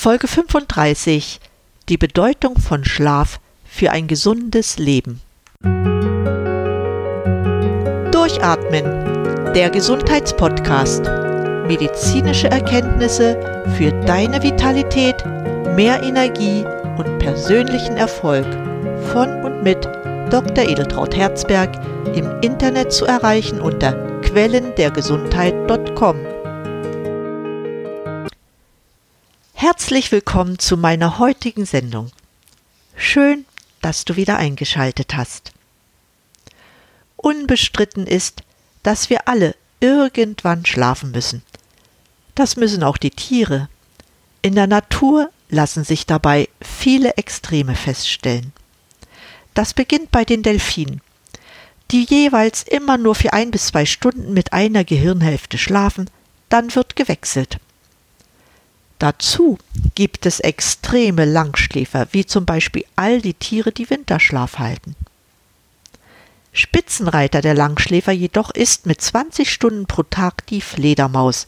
Folge 35 Die Bedeutung von Schlaf für ein gesundes Leben. Durchatmen, der Gesundheitspodcast. Medizinische Erkenntnisse für deine Vitalität, mehr Energie und persönlichen Erfolg von und mit Dr. Edeltraut Herzberg im Internet zu erreichen unter quellendergesundheit.com. Herzlich willkommen zu meiner heutigen Sendung. Schön, dass du wieder eingeschaltet hast. Unbestritten ist, dass wir alle irgendwann schlafen müssen. Das müssen auch die Tiere. In der Natur lassen sich dabei viele Extreme feststellen. Das beginnt bei den Delfinen, die jeweils immer nur für ein bis zwei Stunden mit einer Gehirnhälfte schlafen, dann wird gewechselt. Dazu gibt es extreme Langschläfer, wie zum Beispiel all die Tiere, die Winterschlaf halten. Spitzenreiter der Langschläfer jedoch ist mit 20 Stunden pro Tag die Fledermaus,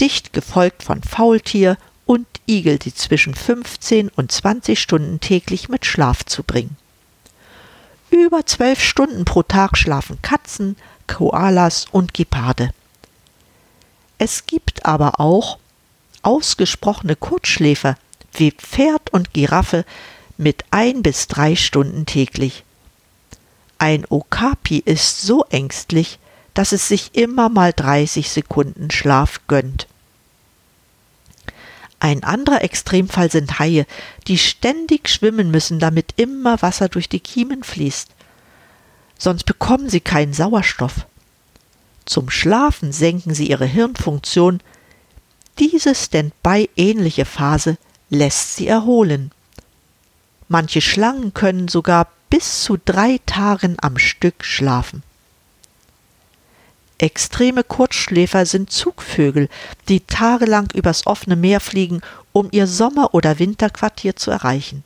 dicht gefolgt von Faultier und Igel, die zwischen 15 und 20 Stunden täglich mit Schlaf zubringen. Über zwölf Stunden pro Tag schlafen Katzen, Koalas und Geparde. Es gibt aber auch ausgesprochene Kurzschläfer wie Pferd und Giraffe mit ein bis drei Stunden täglich. Ein Okapi ist so ängstlich, dass es sich immer mal 30 Sekunden Schlaf gönnt. Ein anderer Extremfall sind Haie, die ständig schwimmen müssen, damit immer Wasser durch die Kiemen fließt. Sonst bekommen sie keinen Sauerstoff. Zum Schlafen senken sie ihre Hirnfunktion, diese Standby-ähnliche Phase lässt sie erholen. Manche Schlangen können sogar bis zu drei Tagen am Stück schlafen. Extreme Kurzschläfer sind Zugvögel, die tagelang übers offene Meer fliegen, um ihr Sommer- oder Winterquartier zu erreichen.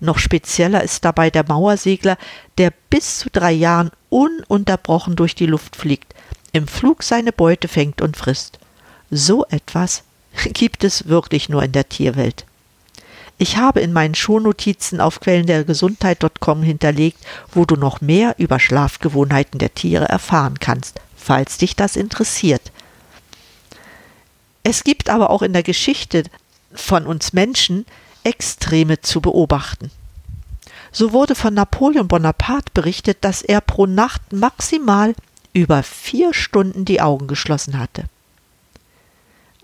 Noch spezieller ist dabei der Mauersegler, der bis zu drei Jahren ununterbrochen durch die Luft fliegt, im Flug seine Beute fängt und frisst. So etwas gibt es wirklich nur in der Tierwelt. Ich habe in meinen Shownotizen auf quellendergesundheit.com hinterlegt, wo du noch mehr über Schlafgewohnheiten der Tiere erfahren kannst, falls dich das interessiert. Es gibt aber auch in der Geschichte von uns Menschen Extreme zu beobachten. So wurde von Napoleon Bonaparte berichtet, dass er pro Nacht maximal über vier Stunden die Augen geschlossen hatte.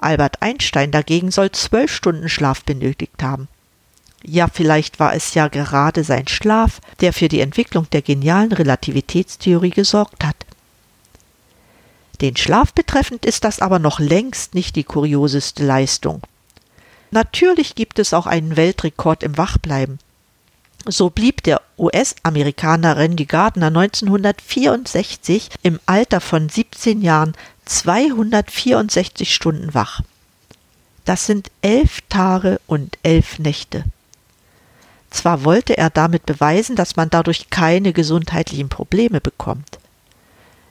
Albert Einstein dagegen soll zwölf Stunden Schlaf benötigt haben. Ja, vielleicht war es ja gerade sein Schlaf, der für die Entwicklung der genialen Relativitätstheorie gesorgt hat. Den Schlaf betreffend ist das aber noch längst nicht die kurioseste Leistung. Natürlich gibt es auch einen Weltrekord im Wachbleiben. So blieb der US-Amerikaner Randy Gardner 1964 im Alter von 17 Jahren 264 Stunden wach. Das sind elf Tage und elf Nächte. Zwar wollte er damit beweisen, dass man dadurch keine gesundheitlichen Probleme bekommt.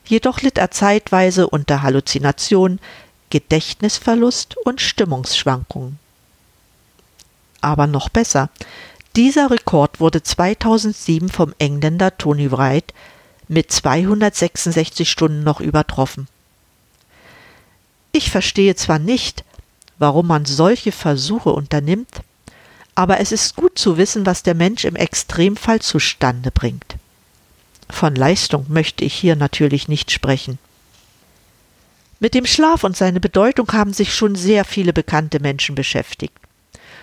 Jedoch litt er zeitweise unter Halluzinationen, Gedächtnisverlust und Stimmungsschwankungen. Aber noch besser, dieser Rekord wurde 2007 vom Engländer Tony Wright mit 266 Stunden noch übertroffen. Ich verstehe zwar nicht, warum man solche Versuche unternimmt, aber es ist gut zu wissen, was der Mensch im Extremfall zustande bringt. Von Leistung möchte ich hier natürlich nicht sprechen. Mit dem Schlaf und seine Bedeutung haben sich schon sehr viele bekannte Menschen beschäftigt.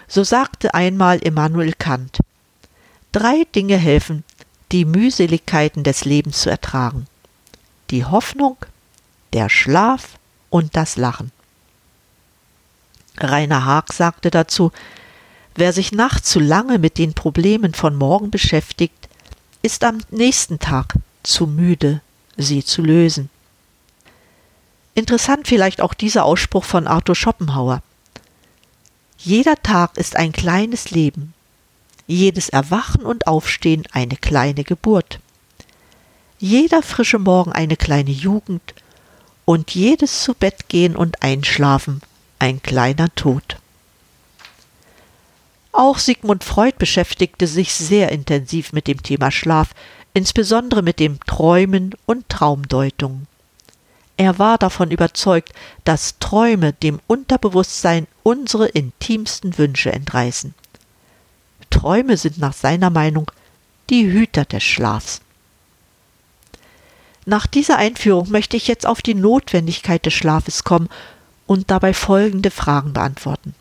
So sagte einmal Immanuel Kant Drei Dinge helfen, die Mühseligkeiten des Lebens zu ertragen die Hoffnung, der Schlaf und das Lachen. Rainer Haag sagte dazu Wer sich nachts zu lange mit den Problemen von morgen beschäftigt, ist am nächsten Tag zu müde, sie zu lösen. Interessant vielleicht auch dieser Ausspruch von Arthur Schopenhauer. Jeder Tag ist ein kleines Leben, jedes Erwachen und Aufstehen eine kleine Geburt, jeder frische Morgen eine kleine Jugend und jedes zu Bett gehen und einschlafen ein kleiner Tod. Auch Sigmund Freud beschäftigte sich sehr intensiv mit dem Thema Schlaf, insbesondere mit dem Träumen und Traumdeutung. Er war davon überzeugt, dass Träume dem Unterbewusstsein unsere intimsten Wünsche entreißen. Träume sind nach seiner Meinung die Hüter des Schlafs. Nach dieser Einführung möchte ich jetzt auf die Notwendigkeit des Schlafes kommen und dabei folgende Fragen beantworten.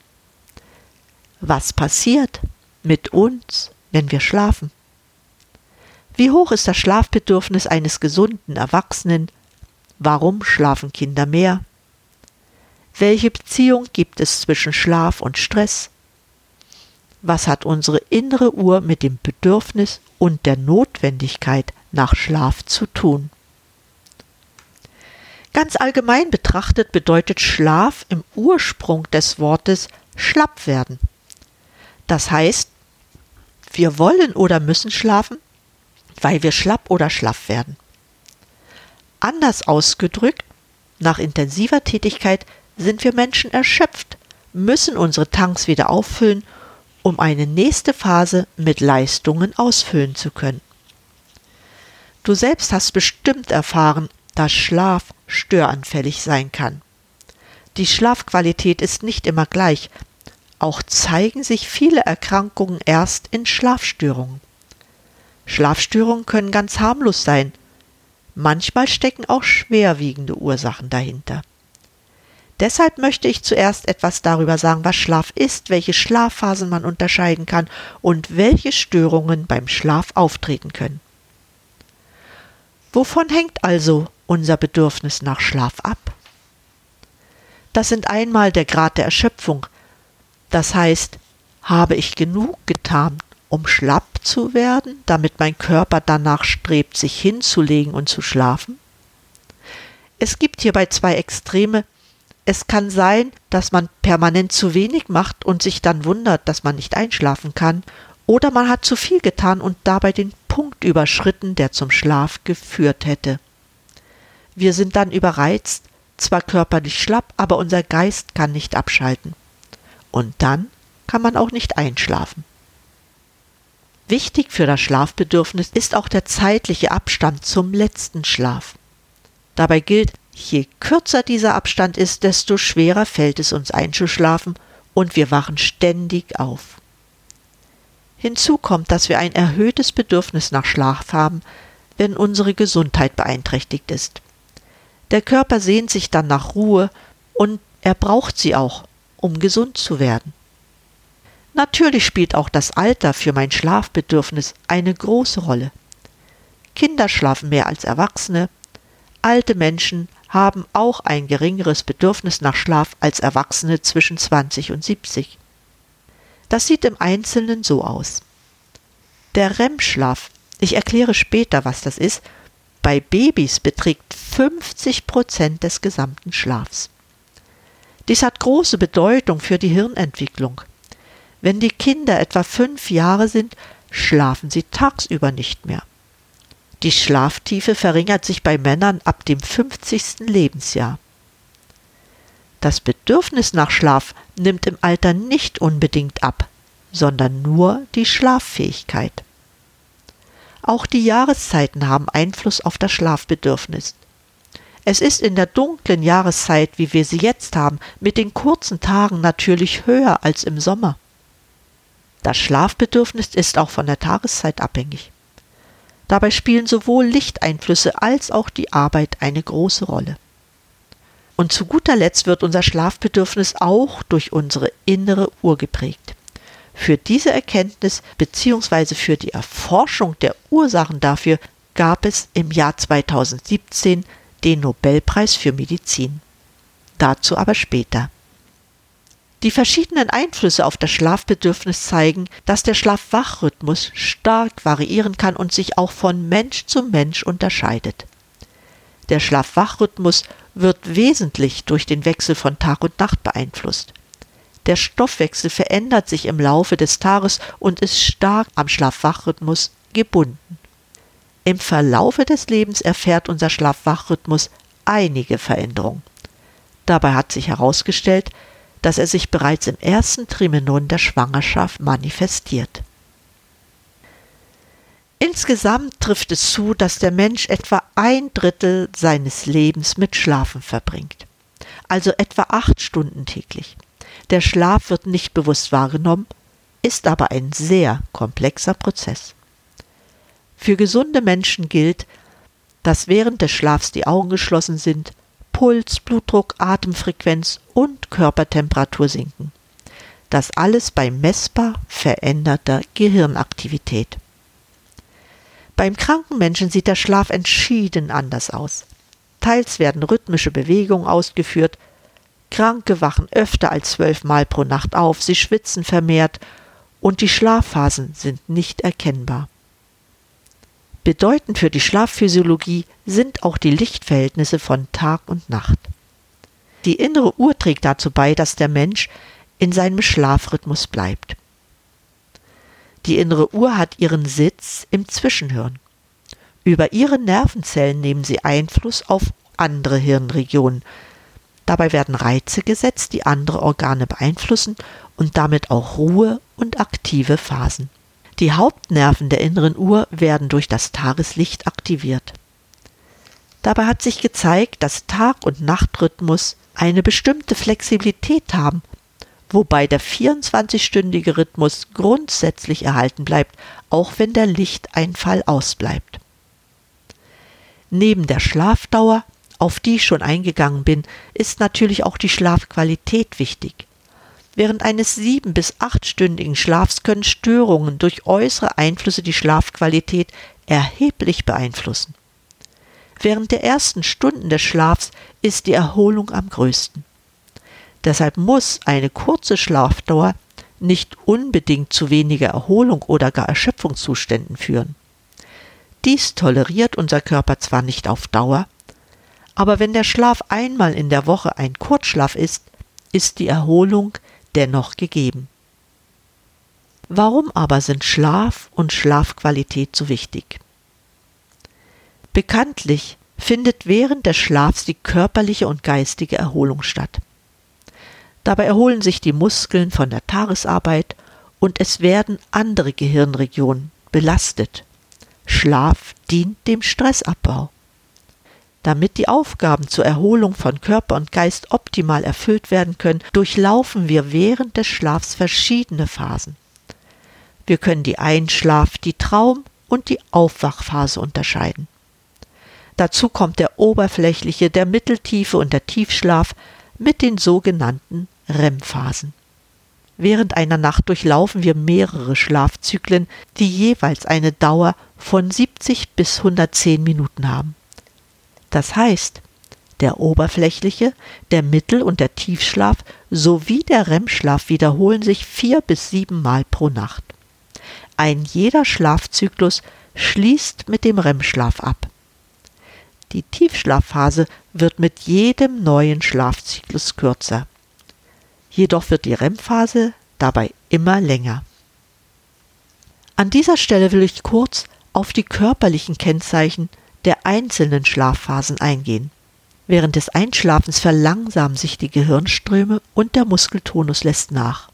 Was passiert mit uns, wenn wir schlafen? Wie hoch ist das Schlafbedürfnis eines gesunden Erwachsenen? Warum schlafen Kinder mehr? Welche Beziehung gibt es zwischen Schlaf und Stress? Was hat unsere innere Uhr mit dem Bedürfnis und der Notwendigkeit nach Schlaf zu tun? Ganz allgemein betrachtet bedeutet Schlaf im Ursprung des Wortes schlapp werden. Das heißt, wir wollen oder müssen schlafen, weil wir schlapp oder schlaff werden. Anders ausgedrückt, nach intensiver Tätigkeit sind wir Menschen erschöpft, müssen unsere Tanks wieder auffüllen, um eine nächste Phase mit Leistungen ausfüllen zu können. Du selbst hast bestimmt erfahren, dass Schlaf störanfällig sein kann. Die Schlafqualität ist nicht immer gleich, auch zeigen sich viele Erkrankungen erst in Schlafstörungen. Schlafstörungen können ganz harmlos sein. Manchmal stecken auch schwerwiegende Ursachen dahinter. Deshalb möchte ich zuerst etwas darüber sagen, was Schlaf ist, welche Schlafphasen man unterscheiden kann und welche Störungen beim Schlaf auftreten können. Wovon hängt also unser Bedürfnis nach Schlaf ab? Das sind einmal der Grad der Erschöpfung, das heißt, habe ich genug getan, um schlapp zu werden, damit mein Körper danach strebt, sich hinzulegen und zu schlafen? Es gibt hierbei zwei Extreme. Es kann sein, dass man permanent zu wenig macht und sich dann wundert, dass man nicht einschlafen kann, oder man hat zu viel getan und dabei den Punkt überschritten, der zum Schlaf geführt hätte. Wir sind dann überreizt, zwar körperlich schlapp, aber unser Geist kann nicht abschalten und dann kann man auch nicht einschlafen. Wichtig für das Schlafbedürfnis ist auch der zeitliche Abstand zum letzten Schlaf. Dabei gilt, je kürzer dieser Abstand ist, desto schwerer fällt es uns einzuschlafen und wir wachen ständig auf. Hinzu kommt, dass wir ein erhöhtes Bedürfnis nach Schlaf haben, wenn unsere Gesundheit beeinträchtigt ist. Der Körper sehnt sich dann nach Ruhe und er braucht sie auch, um gesund zu werden. Natürlich spielt auch das Alter für mein Schlafbedürfnis eine große Rolle. Kinder schlafen mehr als Erwachsene, alte Menschen haben auch ein geringeres Bedürfnis nach Schlaf als Erwachsene zwischen 20 und 70. Das sieht im Einzelnen so aus. Der REM-Schlaf, ich erkläre später, was das ist, bei Babys beträgt 50 Prozent des gesamten Schlafs. Dies hat große Bedeutung für die Hirnentwicklung. Wenn die Kinder etwa fünf Jahre sind, schlafen sie tagsüber nicht mehr. Die Schlaftiefe verringert sich bei Männern ab dem 50. Lebensjahr. Das Bedürfnis nach Schlaf nimmt im Alter nicht unbedingt ab, sondern nur die Schlaffähigkeit. Auch die Jahreszeiten haben Einfluss auf das Schlafbedürfnis. Es ist in der dunklen Jahreszeit, wie wir sie jetzt haben, mit den kurzen Tagen natürlich höher als im Sommer. Das Schlafbedürfnis ist auch von der Tageszeit abhängig. Dabei spielen sowohl Lichteinflüsse als auch die Arbeit eine große Rolle. Und zu guter Letzt wird unser Schlafbedürfnis auch durch unsere innere Uhr geprägt. Für diese Erkenntnis bzw. für die Erforschung der Ursachen dafür gab es im Jahr 2017 den Nobelpreis für Medizin. Dazu aber später. Die verschiedenen Einflüsse auf das Schlafbedürfnis zeigen, dass der Schlaf-Wach-Rhythmus stark variieren kann und sich auch von Mensch zu Mensch unterscheidet. Der Schlaf-Wach-Rhythmus wird wesentlich durch den Wechsel von Tag und Nacht beeinflusst. Der Stoffwechsel verändert sich im Laufe des Tages und ist stark am Schlaf-Wach-Rhythmus gebunden. Im Verlaufe des Lebens erfährt unser Schlaf-Wach-Rhythmus einige Veränderungen. Dabei hat sich herausgestellt, dass er sich bereits im ersten Trimenon der Schwangerschaft manifestiert. Insgesamt trifft es zu, dass der Mensch etwa ein Drittel seines Lebens mit Schlafen verbringt, also etwa acht Stunden täglich. Der Schlaf wird nicht bewusst wahrgenommen, ist aber ein sehr komplexer Prozess. Für gesunde Menschen gilt, dass während des Schlafs die Augen geschlossen sind, Puls, Blutdruck, Atemfrequenz und Körpertemperatur sinken. Das alles bei messbar veränderter Gehirnaktivität. Beim kranken Menschen sieht der Schlaf entschieden anders aus. Teils werden rhythmische Bewegungen ausgeführt, Kranke wachen öfter als zwölfmal pro Nacht auf, sie schwitzen vermehrt und die Schlafphasen sind nicht erkennbar. Bedeutend für die Schlafphysiologie sind auch die Lichtverhältnisse von Tag und Nacht. Die innere Uhr trägt dazu bei, dass der Mensch in seinem Schlafrhythmus bleibt. Die innere Uhr hat ihren Sitz im Zwischenhirn. Über ihre Nervenzellen nehmen sie Einfluss auf andere Hirnregionen. Dabei werden Reize gesetzt, die andere Organe beeinflussen und damit auch Ruhe und aktive Phasen. Die Hauptnerven der inneren Uhr werden durch das Tageslicht aktiviert. Dabei hat sich gezeigt, dass Tag- und Nachtrhythmus eine bestimmte Flexibilität haben, wobei der 24-stündige Rhythmus grundsätzlich erhalten bleibt, auch wenn der Lichteinfall ausbleibt. Neben der Schlafdauer, auf die ich schon eingegangen bin, ist natürlich auch die Schlafqualität wichtig. Während eines sieben- bis achtstündigen Schlafs können Störungen durch äußere Einflüsse die Schlafqualität erheblich beeinflussen. Während der ersten Stunden des Schlafs ist die Erholung am größten. Deshalb muss eine kurze Schlafdauer nicht unbedingt zu weniger Erholung oder gar Erschöpfungszuständen führen. Dies toleriert unser Körper zwar nicht auf Dauer, aber wenn der Schlaf einmal in der Woche ein Kurzschlaf ist, ist die Erholung dennoch gegeben. Warum aber sind Schlaf und Schlafqualität so wichtig? Bekanntlich findet während des Schlafs die körperliche und geistige Erholung statt. Dabei erholen sich die Muskeln von der Tagesarbeit und es werden andere Gehirnregionen belastet. Schlaf dient dem Stressabbau. Damit die Aufgaben zur Erholung von Körper und Geist optimal erfüllt werden können, durchlaufen wir während des Schlafs verschiedene Phasen. Wir können die Einschlaf-, die Traum- und die Aufwachphase unterscheiden. Dazu kommt der oberflächliche, der mitteltiefe und der Tiefschlaf mit den sogenannten REM-Phasen. Während einer Nacht durchlaufen wir mehrere Schlafzyklen, die jeweils eine Dauer von 70 bis 110 Minuten haben. Das heißt, der oberflächliche, der Mittel- und der Tiefschlaf sowie der REM-Schlaf wiederholen sich vier bis sieben Mal pro Nacht. Ein jeder Schlafzyklus schließt mit dem REM-Schlaf ab. Die Tiefschlafphase wird mit jedem neuen Schlafzyklus kürzer. Jedoch wird die REM-Phase dabei immer länger. An dieser Stelle will ich kurz auf die körperlichen Kennzeichen der einzelnen Schlafphasen eingehen. Während des Einschlafens verlangsamen sich die Gehirnströme und der Muskeltonus lässt nach.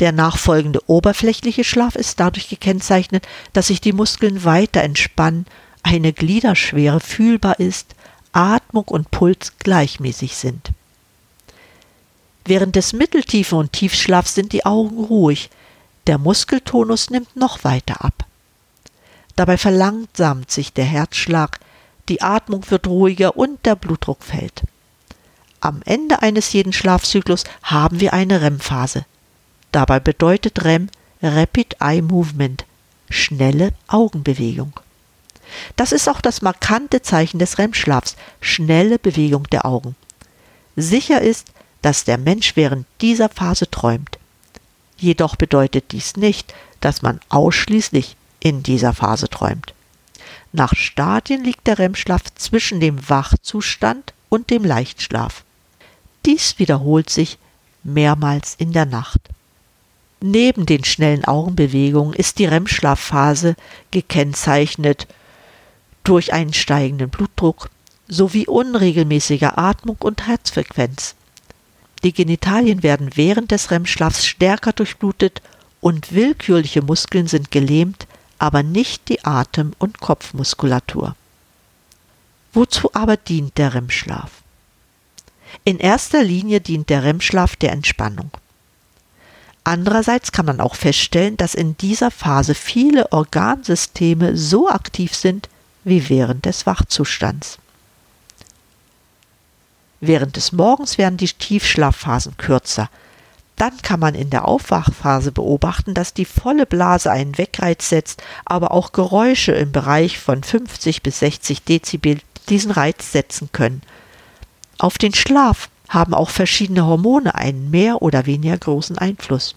Der nachfolgende oberflächliche Schlaf ist dadurch gekennzeichnet, dass sich die Muskeln weiter entspannen, eine Gliederschwere fühlbar ist, Atmung und Puls gleichmäßig sind. Während des Mitteltiefen und Tiefschlafs sind die Augen ruhig, der Muskeltonus nimmt noch weiter ab. Dabei verlangsamt sich der Herzschlag, die Atmung wird ruhiger und der Blutdruck fällt. Am Ende eines jeden Schlafzyklus haben wir eine REM-Phase. Dabei bedeutet REM Rapid Eye Movement, schnelle Augenbewegung. Das ist auch das markante Zeichen des REM-Schlafs, schnelle Bewegung der Augen. Sicher ist, dass der Mensch während dieser Phase träumt. Jedoch bedeutet dies nicht, dass man ausschließlich in dieser Phase träumt. Nach Stadien liegt der REM-Schlaf zwischen dem Wachzustand und dem Leichtschlaf. Dies wiederholt sich mehrmals in der Nacht. Neben den schnellen Augenbewegungen ist die REM-Schlafphase gekennzeichnet durch einen steigenden Blutdruck sowie unregelmäßiger Atmung und Herzfrequenz. Die Genitalien werden während des REM-Schlafs stärker durchblutet und willkürliche Muskeln sind gelähmt, aber nicht die Atem- und Kopfmuskulatur. Wozu aber dient der REM-Schlaf? In erster Linie dient der REM-Schlaf der Entspannung. Andererseits kann man auch feststellen, dass in dieser Phase viele Organsysteme so aktiv sind wie während des Wachzustands. Während des Morgens werden die Tiefschlafphasen kürzer. Dann kann man in der Aufwachphase beobachten, dass die volle Blase einen Wegreiz setzt, aber auch Geräusche im Bereich von 50 bis 60 Dezibel diesen Reiz setzen können. Auf den Schlaf haben auch verschiedene Hormone einen mehr oder weniger großen Einfluss.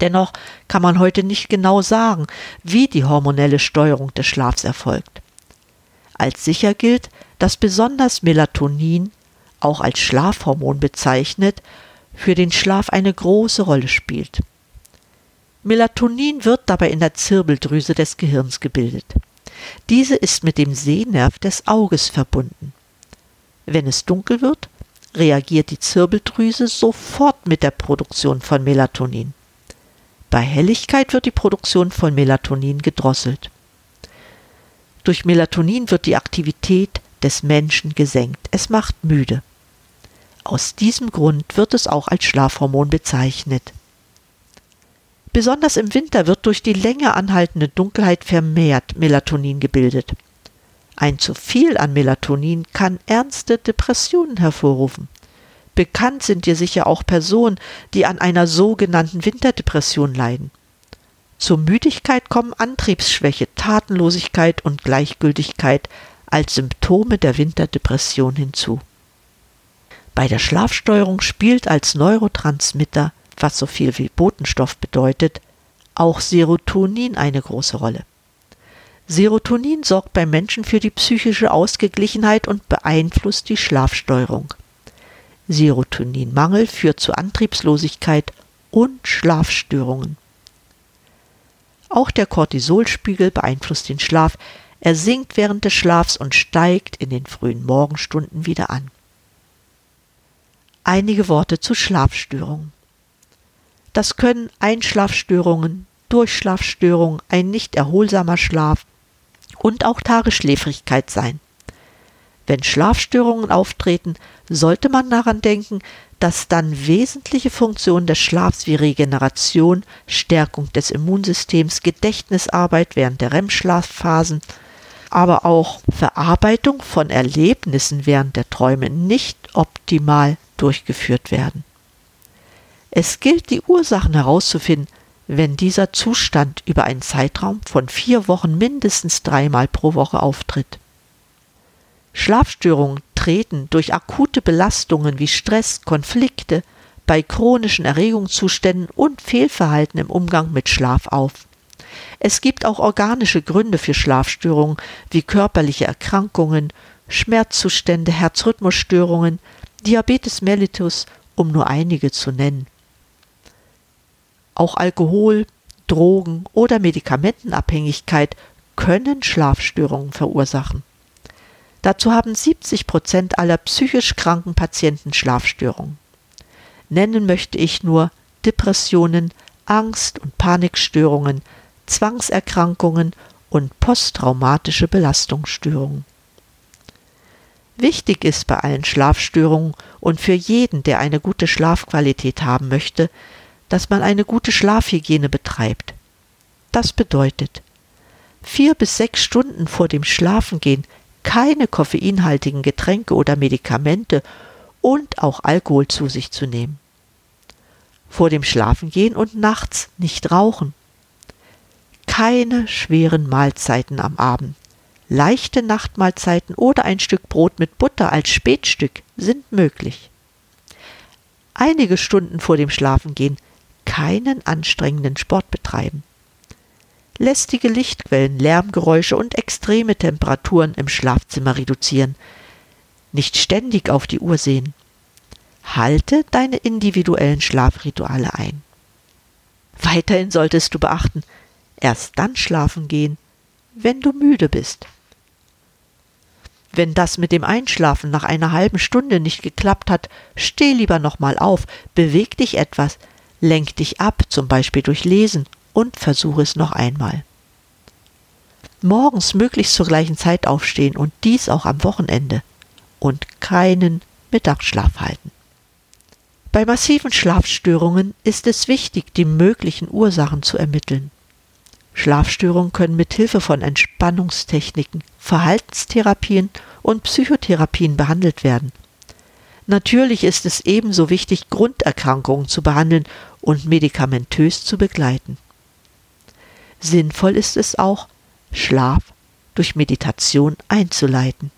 Dennoch kann man heute nicht genau sagen, wie die hormonelle Steuerung des Schlafs erfolgt. Als sicher gilt, dass besonders Melatonin, auch als Schlafhormon bezeichnet, für den Schlaf eine große Rolle spielt. Melatonin wird dabei in der Zirbeldrüse des Gehirns gebildet. Diese ist mit dem Sehnerv des Auges verbunden. Wenn es dunkel wird, reagiert die Zirbeldrüse sofort mit der Produktion von Melatonin. Bei Helligkeit wird die Produktion von Melatonin gedrosselt. Durch Melatonin wird die Aktivität des Menschen gesenkt. Es macht müde. Aus diesem Grund wird es auch als Schlafhormon bezeichnet. Besonders im Winter wird durch die länger anhaltende Dunkelheit vermehrt Melatonin gebildet. Ein zu viel an Melatonin kann ernste Depressionen hervorrufen. Bekannt sind dir sicher auch Personen, die an einer sogenannten Winterdepression leiden. Zur Müdigkeit kommen Antriebsschwäche, Tatenlosigkeit und Gleichgültigkeit als Symptome der Winterdepression hinzu. Bei der Schlafsteuerung spielt als Neurotransmitter, was so viel wie Botenstoff bedeutet, auch Serotonin eine große Rolle. Serotonin sorgt beim Menschen für die psychische Ausgeglichenheit und beeinflusst die Schlafsteuerung. Serotoninmangel führt zu Antriebslosigkeit und Schlafstörungen. Auch der Cortisolspiegel beeinflusst den Schlaf. Er sinkt während des Schlafs und steigt in den frühen Morgenstunden wieder an. Einige Worte zu Schlafstörungen. Das können Einschlafstörungen, Durchschlafstörungen, ein nicht erholsamer Schlaf und auch Tagesschläfrigkeit sein. Wenn Schlafstörungen auftreten, sollte man daran denken, dass dann wesentliche Funktionen des Schlafs wie Regeneration, Stärkung des Immunsystems, Gedächtnisarbeit während der REM-Schlafphasen, aber auch Verarbeitung von Erlebnissen während der Träume nicht optimal durchgeführt werden. Es gilt, die Ursachen herauszufinden, wenn dieser Zustand über einen Zeitraum von vier Wochen mindestens dreimal pro Woche auftritt. Schlafstörungen treten durch akute Belastungen wie Stress, Konflikte, bei chronischen Erregungszuständen und Fehlverhalten im Umgang mit Schlaf auf. Es gibt auch organische Gründe für Schlafstörungen wie körperliche Erkrankungen, Schmerzzustände, Herzrhythmusstörungen, Diabetes mellitus, um nur einige zu nennen. Auch Alkohol, Drogen oder Medikamentenabhängigkeit können Schlafstörungen verursachen. Dazu haben 70 Prozent aller psychisch kranken Patienten Schlafstörungen. Nennen möchte ich nur Depressionen, Angst- und Panikstörungen, Zwangserkrankungen und posttraumatische Belastungsstörungen. Wichtig ist bei allen Schlafstörungen und für jeden, der eine gute Schlafqualität haben möchte, dass man eine gute Schlafhygiene betreibt. Das bedeutet, vier bis sechs Stunden vor dem Schlafengehen keine koffeinhaltigen Getränke oder Medikamente und auch Alkohol zu sich zu nehmen. Vor dem Schlafengehen und nachts nicht rauchen. Keine schweren Mahlzeiten am Abend. Leichte Nachtmahlzeiten oder ein Stück Brot mit Butter als Spätstück sind möglich. Einige Stunden vor dem Schlafengehen keinen anstrengenden Sport betreiben lästige Lichtquellen, Lärmgeräusche und extreme Temperaturen im Schlafzimmer reduzieren. Nicht ständig auf die Uhr sehen. Halte deine individuellen Schlafrituale ein. Weiterhin solltest du beachten, erst dann schlafen gehen, wenn du müde bist. Wenn das mit dem Einschlafen nach einer halben Stunde nicht geklappt hat, steh lieber nochmal auf, beweg dich etwas, lenk dich ab, zum Beispiel durch Lesen, und versuche es noch einmal. Morgens möglichst zur gleichen Zeit aufstehen und dies auch am Wochenende. Und keinen Mittagsschlaf halten. Bei massiven Schlafstörungen ist es wichtig, die möglichen Ursachen zu ermitteln. Schlafstörungen können mit Hilfe von Entspannungstechniken, Verhaltenstherapien und Psychotherapien behandelt werden. Natürlich ist es ebenso wichtig, Grunderkrankungen zu behandeln und medikamentös zu begleiten. Sinnvoll ist es auch, Schlaf durch Meditation einzuleiten.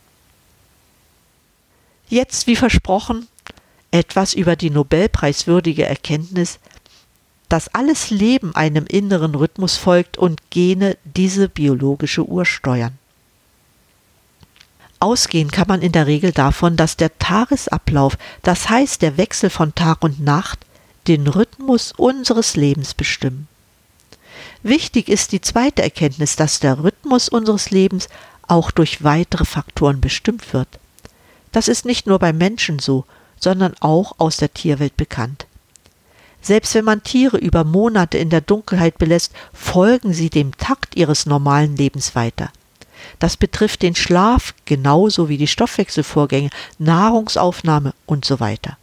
Jetzt, wie versprochen, etwas über die Nobelpreiswürdige Erkenntnis, dass alles Leben einem inneren Rhythmus folgt und Gene diese biologische Uhr steuern. Ausgehen kann man in der Regel davon, dass der Tagesablauf, das heißt der Wechsel von Tag und Nacht, den Rhythmus unseres Lebens bestimmen. Wichtig ist die zweite Erkenntnis, dass der Rhythmus unseres Lebens auch durch weitere Faktoren bestimmt wird. Das ist nicht nur beim Menschen so, sondern auch aus der Tierwelt bekannt. Selbst wenn man Tiere über Monate in der Dunkelheit belässt, folgen sie dem Takt ihres normalen Lebens weiter. Das betrifft den Schlaf genauso wie die Stoffwechselvorgänge, Nahrungsaufnahme und so weiter.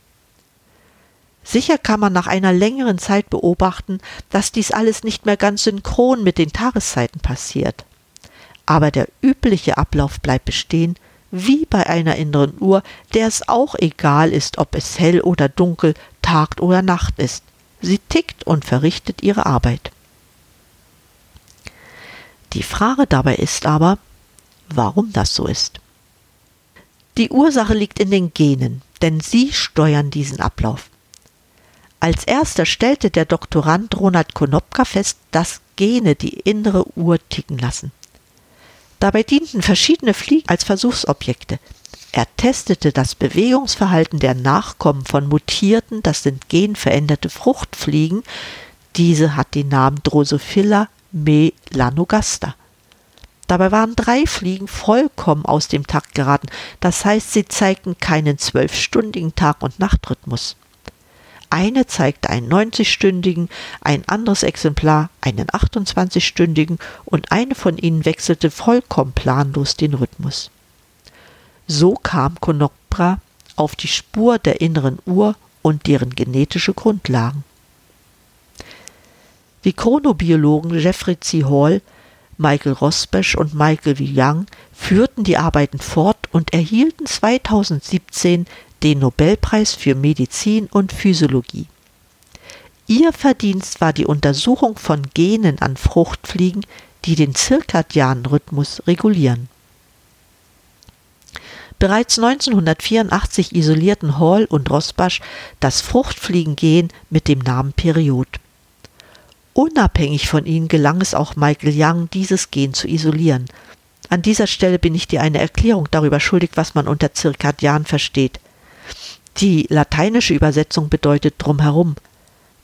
Sicher kann man nach einer längeren Zeit beobachten, dass dies alles nicht mehr ganz synchron mit den Tageszeiten passiert. Aber der übliche Ablauf bleibt bestehen wie bei einer inneren Uhr, der es auch egal ist, ob es hell oder dunkel, Tag oder Nacht ist. Sie tickt und verrichtet ihre Arbeit. Die Frage dabei ist aber, warum das so ist. Die Ursache liegt in den Genen, denn sie steuern diesen Ablauf. Als erster stellte der Doktorand Ronald Konopka fest, dass Gene die innere Uhr ticken lassen. Dabei dienten verschiedene Fliegen als Versuchsobjekte. Er testete das Bewegungsverhalten der Nachkommen von mutierten, das sind genveränderte Fruchtfliegen. Diese hat den Namen Drosophila melanogaster. Dabei waren drei Fliegen vollkommen aus dem Takt geraten, das heißt, sie zeigten keinen zwölfstündigen Tag- und Nachtrhythmus. Eine zeigte einen 90-stündigen, ein anderes Exemplar einen 28-stündigen und eine von ihnen wechselte vollkommen planlos den Rhythmus. So kam Konopra auf die Spur der inneren Uhr und deren genetische Grundlagen. Die Chronobiologen Jeffrey C. Hall, Michael Rosbash und Michael V. Young führten die Arbeiten fort und erhielten 2017 den Nobelpreis für Medizin und Physiologie. Ihr Verdienst war die Untersuchung von Genen an Fruchtfliegen, die den zirkadianen Rhythmus regulieren. Bereits 1984 isolierten Hall und Rosbasch das Fruchtfliegengen mit dem Namen Period. Unabhängig von ihnen gelang es auch Michael Young, dieses Gen zu isolieren. An dieser Stelle bin ich dir eine Erklärung darüber schuldig, was man unter Zirkadian versteht. Die lateinische Übersetzung bedeutet drumherum.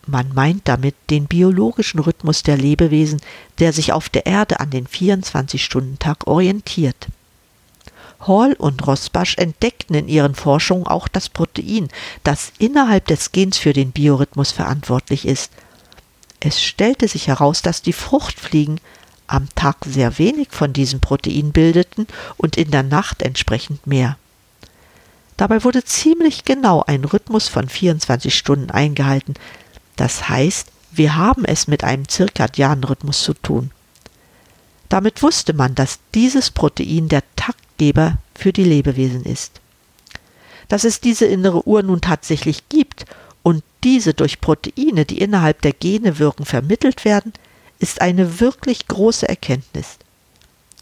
Man meint damit den biologischen Rhythmus der Lebewesen, der sich auf der Erde an den 24-Stunden-Tag orientiert. Hall und Rosbasch entdeckten in ihren Forschungen auch das Protein, das innerhalb des Gens für den Biorhythmus verantwortlich ist. Es stellte sich heraus, dass die Fruchtfliegen am Tag sehr wenig von diesem Protein bildeten und in der Nacht entsprechend mehr. Dabei wurde ziemlich genau ein Rhythmus von 24 Stunden eingehalten. Das heißt, wir haben es mit einem zirkadianen Rhythmus zu tun. Damit wusste man, dass dieses Protein der Taktgeber für die Lebewesen ist. Dass es diese innere Uhr nun tatsächlich gibt und diese durch Proteine, die innerhalb der Gene wirken, vermittelt werden, ist eine wirklich große Erkenntnis.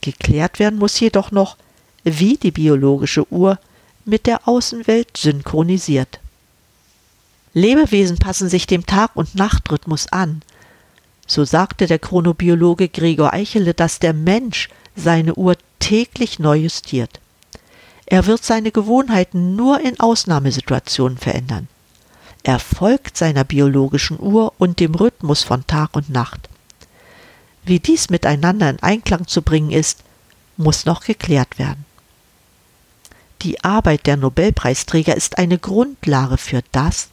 Geklärt werden muss jedoch noch, wie die biologische Uhr mit der Außenwelt synchronisiert. Lebewesen passen sich dem Tag- und Nachtrhythmus an. So sagte der Chronobiologe Gregor Eichele, dass der Mensch seine Uhr täglich neu justiert. Er wird seine Gewohnheiten nur in Ausnahmesituationen verändern. Er folgt seiner biologischen Uhr und dem Rhythmus von Tag und Nacht. Wie dies miteinander in Einklang zu bringen ist, muss noch geklärt werden. Die Arbeit der Nobelpreisträger ist eine Grundlage für das,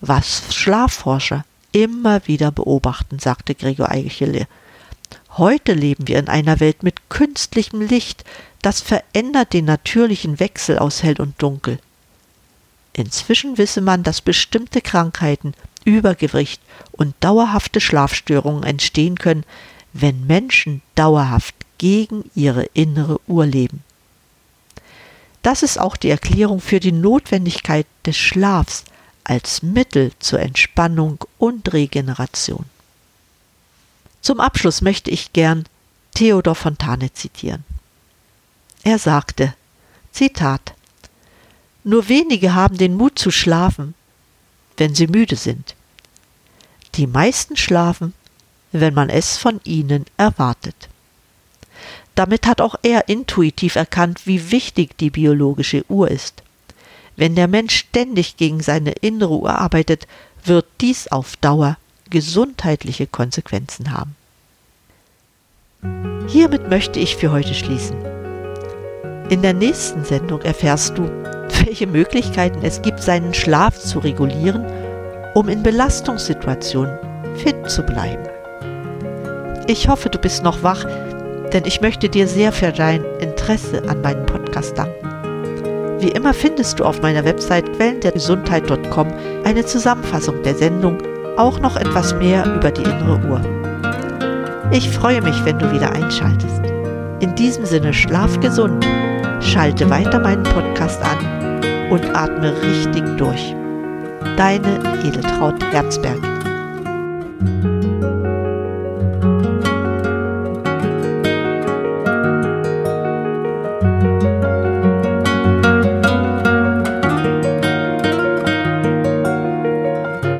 was Schlafforscher immer wieder beobachten, sagte Gregor Eichele. Heute leben wir in einer Welt mit künstlichem Licht, das verändert den natürlichen Wechsel aus hell und dunkel. Inzwischen wisse man, dass bestimmte Krankheiten, Übergewicht und dauerhafte Schlafstörungen entstehen können, wenn Menschen dauerhaft gegen ihre innere Uhr leben. Das ist auch die Erklärung für die Notwendigkeit des Schlafs als Mittel zur Entspannung und Regeneration. Zum Abschluss möchte ich gern Theodor Fontane zitieren. Er sagte, Zitat, Nur wenige haben den Mut zu schlafen, wenn sie müde sind. Die meisten schlafen, wenn man es von ihnen erwartet. Damit hat auch er intuitiv erkannt, wie wichtig die biologische Uhr ist. Wenn der Mensch ständig gegen seine innere Uhr arbeitet, wird dies auf Dauer gesundheitliche Konsequenzen haben. Hiermit möchte ich für heute schließen. In der nächsten Sendung erfährst du, welche Möglichkeiten es gibt, seinen Schlaf zu regulieren, um in Belastungssituationen fit zu bleiben. Ich hoffe, du bist noch wach, denn ich möchte dir sehr für dein Interesse an meinem Podcast danken. Wie immer findest du auf meiner Website quellendergesundheit.com eine Zusammenfassung der Sendung, auch noch etwas mehr über die innere Uhr. Ich freue mich, wenn du wieder einschaltest. In diesem Sinne schlaf gesund, schalte weiter meinen Podcast an und atme richtig durch. Deine Edeltraut Herzberg.